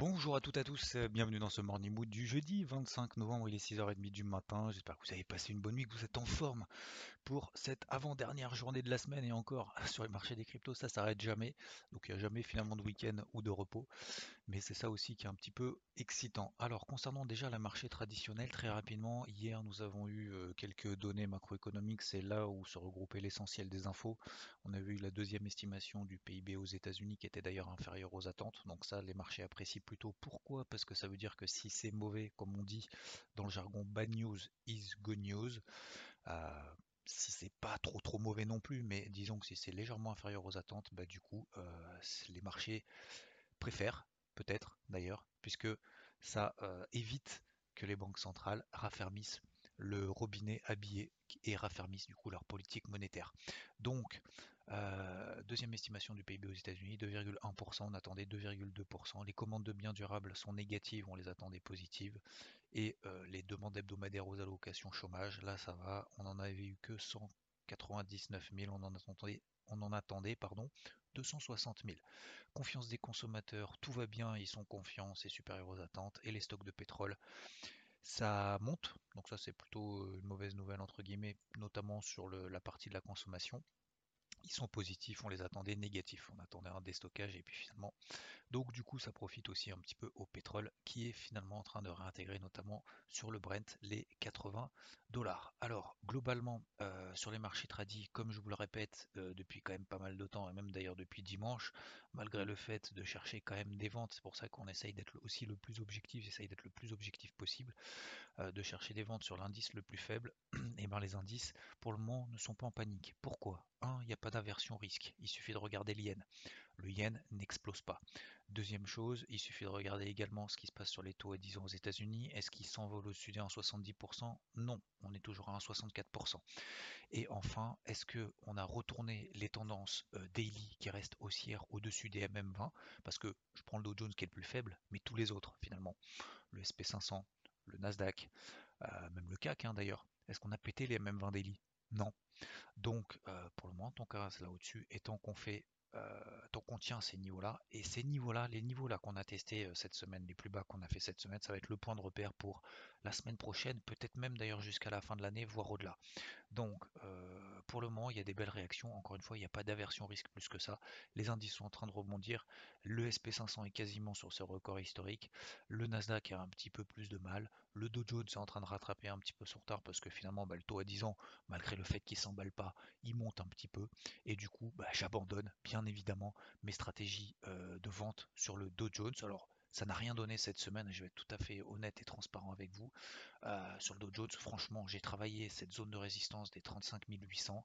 Bonjour à toutes et à tous, euh, bienvenue dans ce Morning Mood du jeudi 25 novembre, il est 6h30 du matin, j'espère que vous avez passé une bonne nuit, que vous êtes en forme pour cette avant-dernière journée de la semaine et encore sur les marchés des cryptos, ça s'arrête jamais, donc il n'y a jamais finalement de week-end ou de repos, mais c'est ça aussi qui est un petit peu excitant. Alors concernant déjà la marché traditionnel, très rapidement, hier nous avons eu euh, quelques données macroéconomiques, c'est là où se regroupait l'essentiel des infos, on a vu la deuxième estimation du PIB aux États-Unis qui était d'ailleurs inférieure aux attentes, donc ça les marchés apprécient plutôt. Pourquoi Parce que ça veut dire que si c'est mauvais, comme on dit dans le jargon bad news is good news, euh, si c'est pas trop trop mauvais non plus, mais disons que si c'est légèrement inférieur aux attentes, bah, du coup euh, les marchés préfèrent peut-être d'ailleurs, puisque ça euh, évite que les banques centrales raffermissent le robinet habillé et raffermissent du coup leur politique monétaire. Donc euh, deuxième estimation du PIB aux États-Unis, 2,1%, on attendait 2,2%. Les commandes de biens durables sont négatives, on les attendait positives. Et euh, les demandes hebdomadaires aux allocations chômage, là ça va, on n'en avait eu que 199 000, on en attendait, on en attendait pardon, 260 000. Confiance des consommateurs, tout va bien, ils sont confiants, c'est supérieur aux attentes. Et les stocks de pétrole, ça monte, donc ça c'est plutôt une mauvaise nouvelle entre guillemets, notamment sur la partie de la consommation ils sont positifs, on les attendait négatifs, on attendait un déstockage et puis finalement. Donc du coup ça profite aussi un petit peu au pétrole qui est finalement en train de réintégrer notamment sur le Brent les 80 dollars. Alors globalement euh, sur les marchés tradis, comme je vous le répète euh, depuis quand même pas mal de temps et même d'ailleurs depuis dimanche, malgré le fait de chercher quand même des ventes, c'est pour ça qu'on essaye d'être aussi le plus objectif, j'essaye d'être le plus objectif possible, euh, de chercher des ventes sur l'indice le plus faible, et bien les indices pour le moment ne sont pas en panique. Pourquoi? 1. Il n'y a pas d'aversion risque, il suffit de regarder le yen. Le yen n'explose pas. Deuxième chose, il suffit de regarder également ce qui se passe sur les taux à 10 ans aux États-Unis. Est-ce qu'ils s'envolent au sud à 70% Non, on est toujours à 64%. Et enfin, est-ce qu'on a retourné les tendances euh, daily qui restent haussières au-dessus des MM20 Parce que je prends le Dow Jones qui est le plus faible, mais tous les autres finalement. Le SP500, le Nasdaq, euh, même le CAC hein, d'ailleurs. Est-ce qu'on a pété les MM20 daily? Non. Donc euh, pour le moment, qu'on reste là au-dessus, et tant qu'on fait euh, tant qu'on tient ces niveaux-là, et ces niveaux-là, les niveaux-là qu'on a testés cette semaine, les plus bas qu'on a fait cette semaine, ça va être le point de repère pour la semaine prochaine, peut-être même d'ailleurs jusqu'à la fin de l'année, voire au-delà. Donc, euh, pour le moment, il y a des belles réactions. Encore une fois, il n'y a pas d'aversion risque plus que ça. Les indices sont en train de rebondir. Le SP500 est quasiment sur ses records historiques. Le Nasdaq a un petit peu plus de mal. Le Dow Jones est en train de rattraper un petit peu son retard parce que finalement, bah, le taux à 10 ans, malgré le fait qu'il ne s'emballe pas, il monte un petit peu. Et du coup, bah, j'abandonne bien évidemment mes stratégies euh, de vente sur le Dow Jones. Alors, ça n'a rien donné cette semaine, je vais être tout à fait honnête et transparent avec vous. Euh, sur le Dow Jones, franchement, j'ai travaillé cette zone de résistance des 35 800.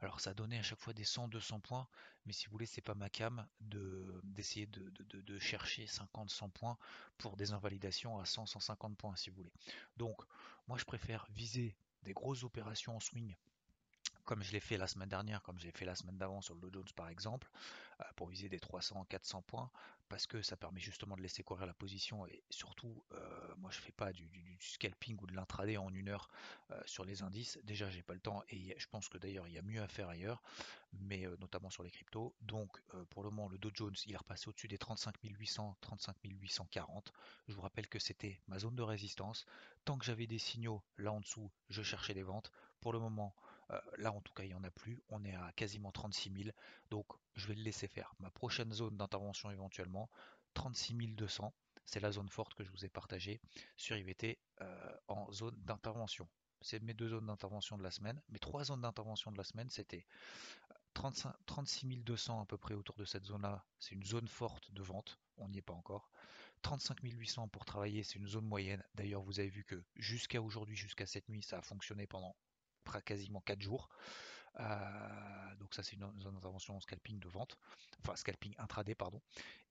Alors ça a donné à chaque fois des 100-200 points, mais si vous voulez, c'est pas ma cam d'essayer de, de, chercher 50-100 points pour des invalidations à 100-150 points, si vous voulez. Donc, moi, je préfère viser des grosses opérations en swing comme je l'ai fait la semaine dernière, comme j'ai fait la semaine d'avant sur le Dow Jones par exemple, euh, pour viser des 300-400 points, parce que ça permet justement de laisser courir la position et surtout, euh, moi je fais pas du, scalping ou de l'intraday en une heure euh, sur les indices. Déjà, j'ai pas le temps et je pense que d'ailleurs il y a mieux à faire ailleurs, mais notamment sur les cryptos. Donc pour le moment, le Dow Jones il est repassé au-dessus des 35 800, 35 840. Je vous rappelle que c'était ma zone de résistance. Tant que j'avais des signaux là en dessous, je cherchais des ventes. Pour le moment, là, en tout cas, il n'y en a plus. On est à quasiment 36 000. Donc, je vais le laisser faire. Ma prochaine zone d'intervention éventuellement, 36 200. C'est la zone forte que je vous ai partagée sur IVT en zone d'intervention. C'est mes deux zones d'intervention de la semaine. Mes trois zones d'intervention de la semaine, c'était 36 200 à peu près autour de cette zone-là. C'est une zone forte de vente. On n'y est pas encore. 35 800 pour travailler, c'est une zone moyenne. D'ailleurs, vous avez vu que jusqu'à aujourd'hui, jusqu'à cette nuit, ça a fonctionné pendant quasiment 4 jours. Euh, donc ça c'est une zone d'intervention scalping de vente, enfin scalping intraday pardon.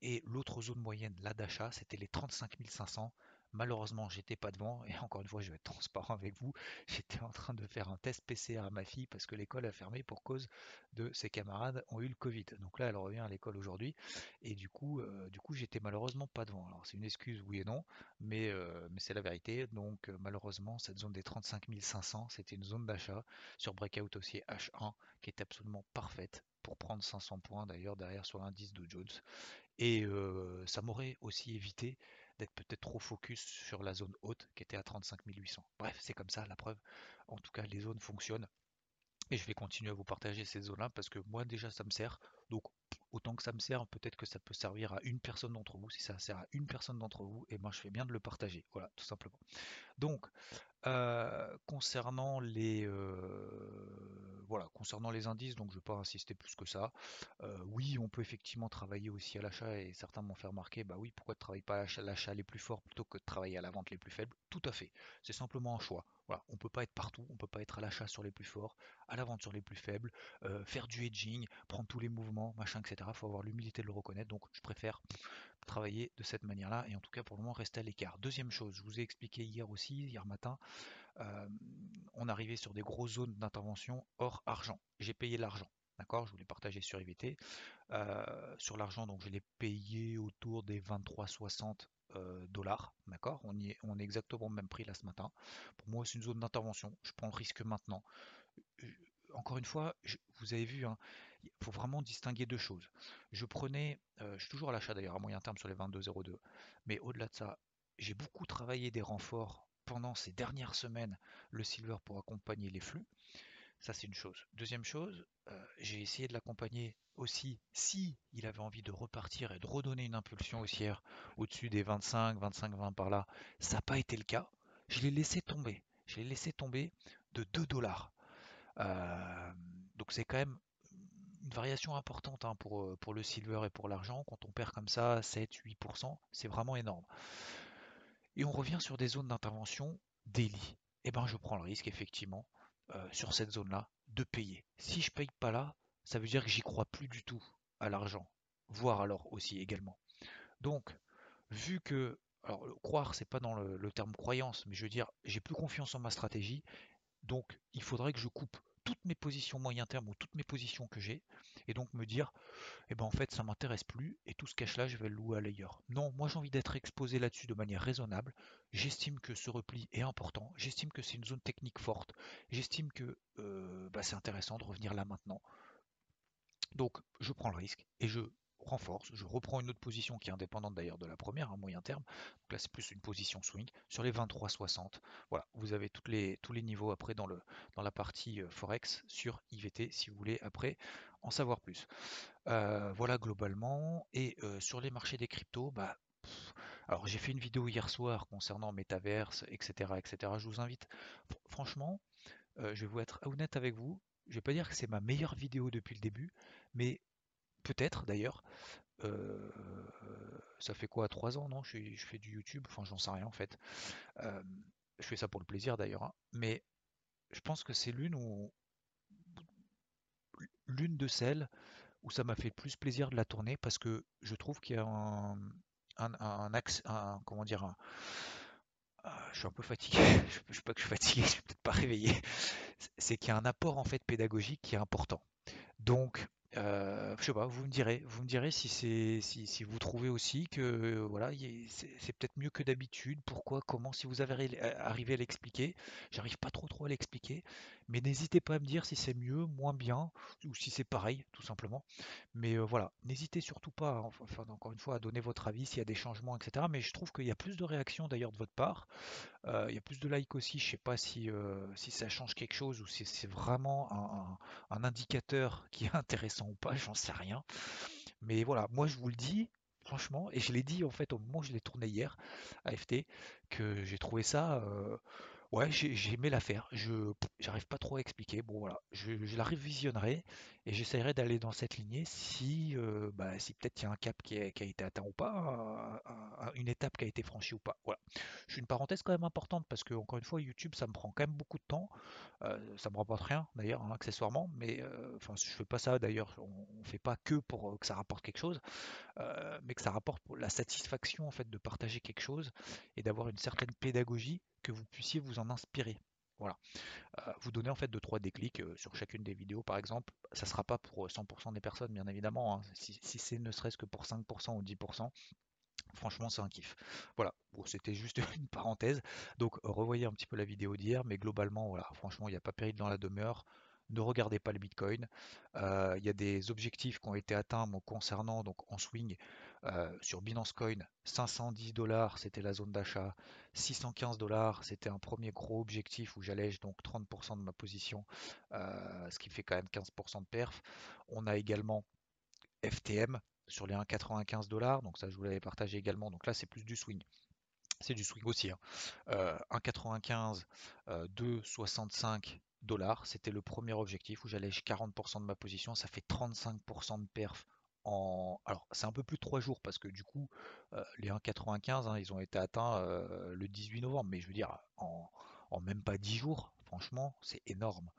Et l'autre zone moyenne là d'achat c'était les 35 500 Malheureusement, j'étais pas devant et encore une fois, je vais être transparent avec vous. J'étais en train de faire un test PCR à ma fille parce que l'école a fermé pour cause de ses camarades ont eu le Covid. Donc là, elle revient à l'école aujourd'hui et du coup, euh, du j'étais malheureusement pas devant. Alors c'est une excuse, oui et non, mais, euh, c'est la vérité. Donc euh, malheureusement, cette zone des 35 500, c'était une zone d'achat sur Breakout aussi H1 qui est absolument parfaite pour prendre 500 points d'ailleurs derrière sur l'indice de Jones. Et ça m'aurait aussi évité d'être peut-être trop focus sur la zone haute qui était à 35 800. Bref, c'est comme ça, la preuve. En tout cas, les zones fonctionnent. Et je vais continuer à vous partager ces zones-là parce que moi déjà ça me sert. Donc autant que ça me sert, peut-être que ça peut servir à une personne d'entre vous. Si ça sert à une personne d'entre vous, et eh moi ben, je fais bien de le partager. Voilà, tout simplement. Donc, euh, concernant les euh, voilà, concernant les indices, donc je ne vais pas insister plus que ça. Euh, oui, on peut effectivement travailler aussi à l'achat et certains m'ont fait remarquer, bah oui, pourquoi tu travailles pas à l'achat les plus forts plutôt que de travailler à la vente les plus faibles? Tout à fait, c'est simplement un choix. Voilà, on peut pas être partout, on peut pas être à l'achat sur les plus forts, à la vente sur les plus faibles, faire du hedging, prendre tous les mouvements, machin, etc. Il faut avoir l'humilité de le reconnaître, donc je préfère travailler de cette manière-là et en tout cas pour le moment rester à l'écart. Deuxième chose, je vous ai expliqué hier aussi, hier matin, on arrivait sur des grosses zones d'intervention hors argent. J'ai payé l'argent. D'accord, je voulais partager sur IVT. Euh, sur l'argent, donc je l'ai payé autour des 23,60 euh, dollars. D'accord, on, est, on est exactement au même prix là ce matin. Pour moi, c'est une zone d'intervention. Je prends le risque maintenant. encore une fois, vous avez vu, hein, il faut vraiment distinguer deux choses. Je prenais, je suis toujours à l'achat d'ailleurs à moyen terme sur les 22,02, mais au-delà de ça, j'ai beaucoup travaillé des renforts pendant ces dernières semaines le silver pour accompagner les flux. Ça, c'est une chose. Deuxième chose, euh, j'ai essayé de l'accompagner aussi si il avait envie de repartir et de redonner une impulsion haussière au-dessus des 25, 25, 20 par là. Ça n'a pas été le cas. Je l'ai laissé tomber. Je l'ai laissé tomber de 2 dollars. Euh, donc c'est quand même une variation importante hein, pour, euh, pour le silver et pour l'argent. Quand on perd comme ça 7, 8%, c'est vraiment énorme et on revient sur des zones d'intervention daily, eh ben je prends le risque effectivement euh, sur cette zone-là de payer. Si je paye pas là, ça veut dire que j'y crois plus du tout à l'argent, voire alors aussi également. Donc, vu que, alors croire c'est pas dans le, le terme croyance, mais je veux dire j'ai plus confiance en ma stratégie, donc il faudrait que je coupe toutes mes positions moyen terme ou toutes mes positions que j'ai et donc me dire eh ben en fait ça m'intéresse plus et tout ce cash là je vais le louer à l'ailleurs. Non, moi j'ai envie d'être exposé là-dessus de manière raisonnable. J'estime que ce repli est important, j'estime que c'est une zone technique forte, j'estime que euh, bah, c'est intéressant de revenir là maintenant. Donc je prends le risque et je renforce, je reprends une autre position qui est indépendante d'ailleurs de la première, à moyen terme. Donc là, c'est plus une position swing sur les 23,60. Voilà, vous avez les, tous les niveaux après dans, le, dans la partie euh, Forex sur IVT si vous voulez après en savoir plus. Euh, voilà globalement. Et euh, sur les marchés des cryptos, bah, alors j'ai fait une vidéo hier soir concernant Metaverse, etc. etc. Je vous invite, franchement, je vais vous être honnête avec vous. Je vais pas dire que c'est ma meilleure vidéo depuis le début, mais Peut-être d'ailleurs. Ça fait quoi, trois ans, non je, fais du YouTube, enfin j'en sais rien en fait. Je fais ça pour le plaisir d'ailleurs, hein. mais je pense que c'est l'une où l'une de celles où ça m'a fait le plus plaisir de la tourner parce que je trouve qu'il y a un, axe, un, comment dire, ah, je suis un peu fatigué, je ne sais pas que je suis fatigué, je suis peut-être pas réveillé, c'est qu'il y a un apport en fait pédagogique qui est important. Donc euh, je sais pas, vous me direz, vous me direz si c'est si, vous trouvez aussi que euh, voilà, c'est peut-être mieux que d'habitude. Pourquoi, comment, si vous avez arrivé à l'expliquer, j'arrive pas trop trop à l'expliquer, mais n'hésitez pas à me dire si c'est mieux, moins bien, ou si c'est pareil, tout simplement. Mais euh, voilà, n'hésitez surtout pas, enfin encore une fois, à donner votre avis s'il y a des changements, etc. Mais je trouve qu'il y a plus de réactions d'ailleurs de votre part. Euh, il y a plus de likes aussi. Je sais pas si, euh, si ça change quelque chose ou si c'est vraiment un, un, indicateur qui est intéressant ou pas, j'en sais rien. Mais voilà, moi je vous le dis, franchement, et je l'ai dit en fait au moment où je l'ai tourné hier à FT, que j'ai trouvé ça Ouais, j'ai aimé l'affaire. Je j'arrive pas trop à expliquer. Bon voilà, je, la révisionnerai et j'essaierai d'aller dans cette lignée si, euh, bah, si peut-être il y a un cap qui a, été atteint ou pas, un- un- une étape qui a été franchie ou pas. Voilà. Je suis une parenthèse quand même importante parce que encore une fois, YouTube, ça me prend quand même beaucoup de temps. Euh, ça me rapporte rien d'ailleurs, hein, accessoirement, mais euh, enfin, je fais pas ça d'ailleurs. On, on fait pas que pour euh, que ça rapporte quelque chose, euh, mais que ça rapporte pour la satisfaction en fait de partager quelque chose et d'avoir une certaine pédagogie que vous puissiez vous en inspirer. Voilà. Euh, vous donnez en fait deux trois déclics euh, sur chacune des vidéos par exemple. Ça sera pas pour 100% des personnes bien évidemment. hein. Si, c'est ne serait-ce que pour 5% ou 10%, franchement c'est un kiff. Voilà. C'était juste une parenthèse. Donc revoyez un petit peu la vidéo d'hier, mais globalement voilà, franchement il n'y a pas péril dans la demeure. Ne regardez pas le Bitcoin. Euh, Il y a des objectifs qui ont été atteints concernant donc en swing euh, sur Binance Coin. 510 dollars, c'était la zone d'achat. 615 dollars, c'était un premier gros objectif où j'allège donc 30% de ma position, euh, ce qui fait quand même 15% de perf. On a également FTM sur les 1,95 dollars, donc ça je vous l'avais partagé également. Donc là c'est plus du swing. C'est du swing aussi. hein. Euh, 1,95, euh, 2,65 c'était le premier objectif où j'allège 40% de ma position. Ça fait 35% de perf en. Alors, c'est un peu plus de 3 jours parce que du coup, euh, les 1,95, hein, ils ont été atteints euh, le 18 novembre. Mais je veux dire, en, en même pas 10 jours, franchement, c'est énorme.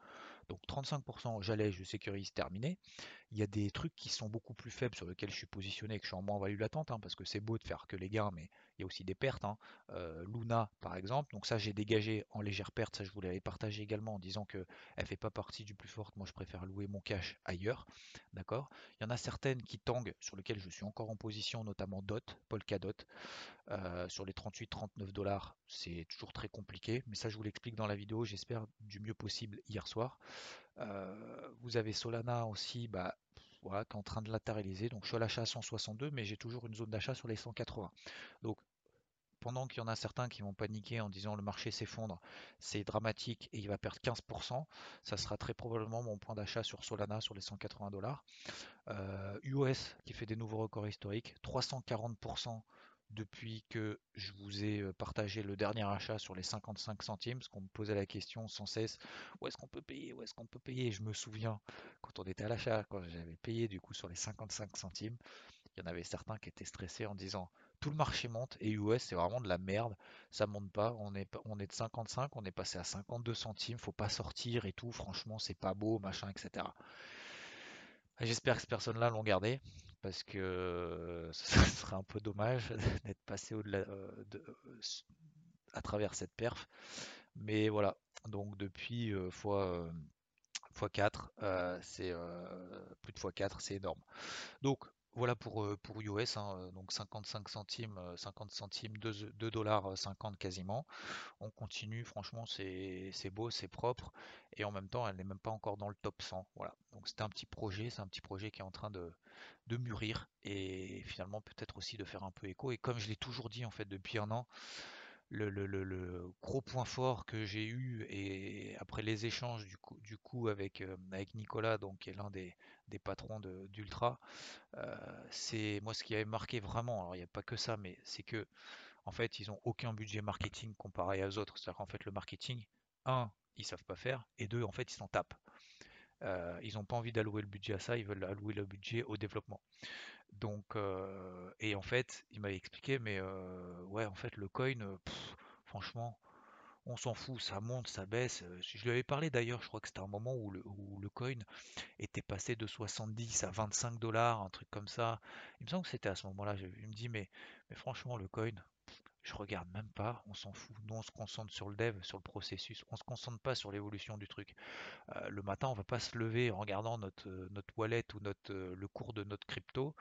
Donc 35%, j'allège, je sécurise, terminé. Il y a des trucs qui sont beaucoup plus faibles sur lesquels je suis positionné et que je suis en moins value latente, hein, parce que c'est beau de faire que les gains, mais il y a aussi des pertes. hein. Euh, Luna, par exemple, donc ça j'ai dégagé en légère perte, ça je vous l'avais partagé également en disant que elle fait pas partie du plus fort. Moi je préfère louer mon cash ailleurs, d'accord. Il y en a certaines qui tanguent sur lesquelles je suis encore en position, notamment DOT, Polkadot, euh, sur les 38-39 dollars, c'est toujours très compliqué, mais ça je vous l'explique dans la vidéo, j'espère du mieux possible hier soir. Euh, vous avez Solana aussi, bah, qui est en train de latéraliser. Donc je suis à l'achat à 162, mais j'ai toujours une zone d'achat sur les 180. Donc pendant qu'il y en a certains qui vont paniquer en disant le marché s'effondre, c'est dramatique et il va perdre 15%, ça sera très probablement mon point d'achat sur Solana sur les 180 dollars. Euh, US qui fait des nouveaux records historiques, 340% depuis que je vous ai euh, partagé le dernier achat sur les 55 centimes, parce qu'on me posait la question sans cesse, où est-ce qu'on peut payer, où est-ce qu'on peut payer? Je me souviens quand on était à l'achat, quand j'avais payé du coup sur les 55 centimes, il y en avait certains qui étaient stressés en disant tout le marché monte et US c'est vraiment de la merde, ça monte pas, on est, de 55, on est passé à 52 centimes, faut pas sortir et tout, franchement c'est pas beau, machin, etc. J'espère que ces personnes-là l'ont gardé, parce que ce serait un peu dommage d'être passé au-delà euh, de- euh, à travers cette perf. Mais voilà, donc depuis euh, fois, euh, fois 4, c'est plus de fois 4, c'est énorme. Donc voilà pour, euh, pour US, hein, euh, donc 55 centimes, euh, 50 centimes, 2, dollars euh, 50 quasiment. On continue, franchement, c'est c'est beau, c'est propre, et en même temps, elle n'est même pas encore dans le top 100. Voilà. Donc c'était un petit projet, c'est un petit projet qui est en train de, de mûrir, et finalement peut-être aussi de faire un peu écho. Et comme je l'ai toujours dit en fait depuis un an, le, gros point fort que j'ai eu, et après les échanges du coup, euh, avec Nicolas, donc qui est l'un des, patrons de- d'Ultra, euh, c'est moi ce qui avait marqué vraiment, alors il n'y a pas que ça, mais c'est que en fait, ils ont aucun budget marketing comparé aux autres. C'est-à-dire qu'en fait, le marketing, un, ils savent pas faire, et deux, en fait, ils s'en tapent. Euh, ils n'ont pas envie d'allouer le budget à ça, ils veulent allouer le budget au développement. Donc, euh, et en fait, il m'avait expliqué, mais euh, ouais, en fait, le coin, euh, franchement, on s'en fout, ça monte, ça baisse. Euh, Je lui avais parlé d'ailleurs, je crois que c'était un moment où le, où le coin était passé de 70 à 25 dollars, un truc comme ça. Il me semble que c'était à ce moment-là. Je- Il me dit, mais franchement, le coin, je regarde même pas, on s'en fout. Nous, on se concentre sur le dev, sur le processus. On se concentre pas sur l'évolution du truc. Euh, le matin, on va pas se lever en regardant notre, euh, notre wallet ou notre, euh, le cours de notre crypto,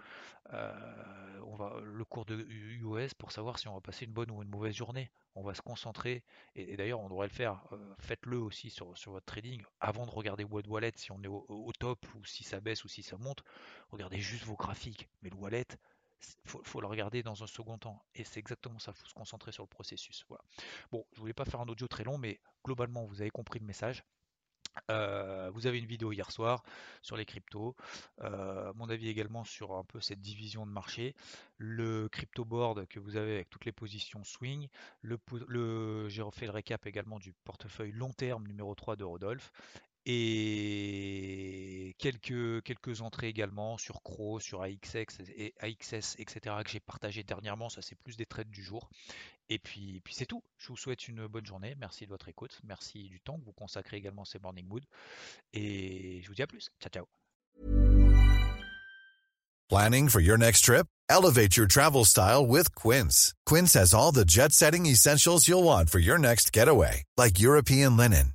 on va, le cours de US pour savoir si on va passer une bonne ou une mauvaise journée. On va se concentrer, et, d'ailleurs, on devrait le faire. Faites-le aussi sur, votre trading avant de regarder votre wallet si on est au, au top ou si ça baisse ou si ça monte. Regardez juste vos graphiques. Mais le wallet, faut, faut le regarder dans un second temps. Et c'est exactement ça, il faut se concentrer sur le processus. Voilà. Bon, je voulais pas faire un audio très long, mais globalement, vous avez compris le message. Euh, vous avez une vidéo hier soir sur les cryptos, euh, mon avis également sur un peu cette division de marché, le crypto board que vous avez avec toutes les positions swing, le, j'ai refait le récap également du portefeuille long terme numéro 3 de Rodolphe et quelques, quelques entrées également sur Cro, sur AXX et AXS, etc. que j'ai partagé dernièrement, ça c'est plus des trades du jour. Et puis, puis c'est tout. Je vous souhaite une bonne journée. Merci de votre écoute. Merci du temps que vous consacrez également ces Morning Mood. Et je vous dis à plus. Ciao, ciao. Planning for your next trip? Elevate your travel style with Quince. Quince has all the jet setting essentials you'll want for your next getaway, like European linen,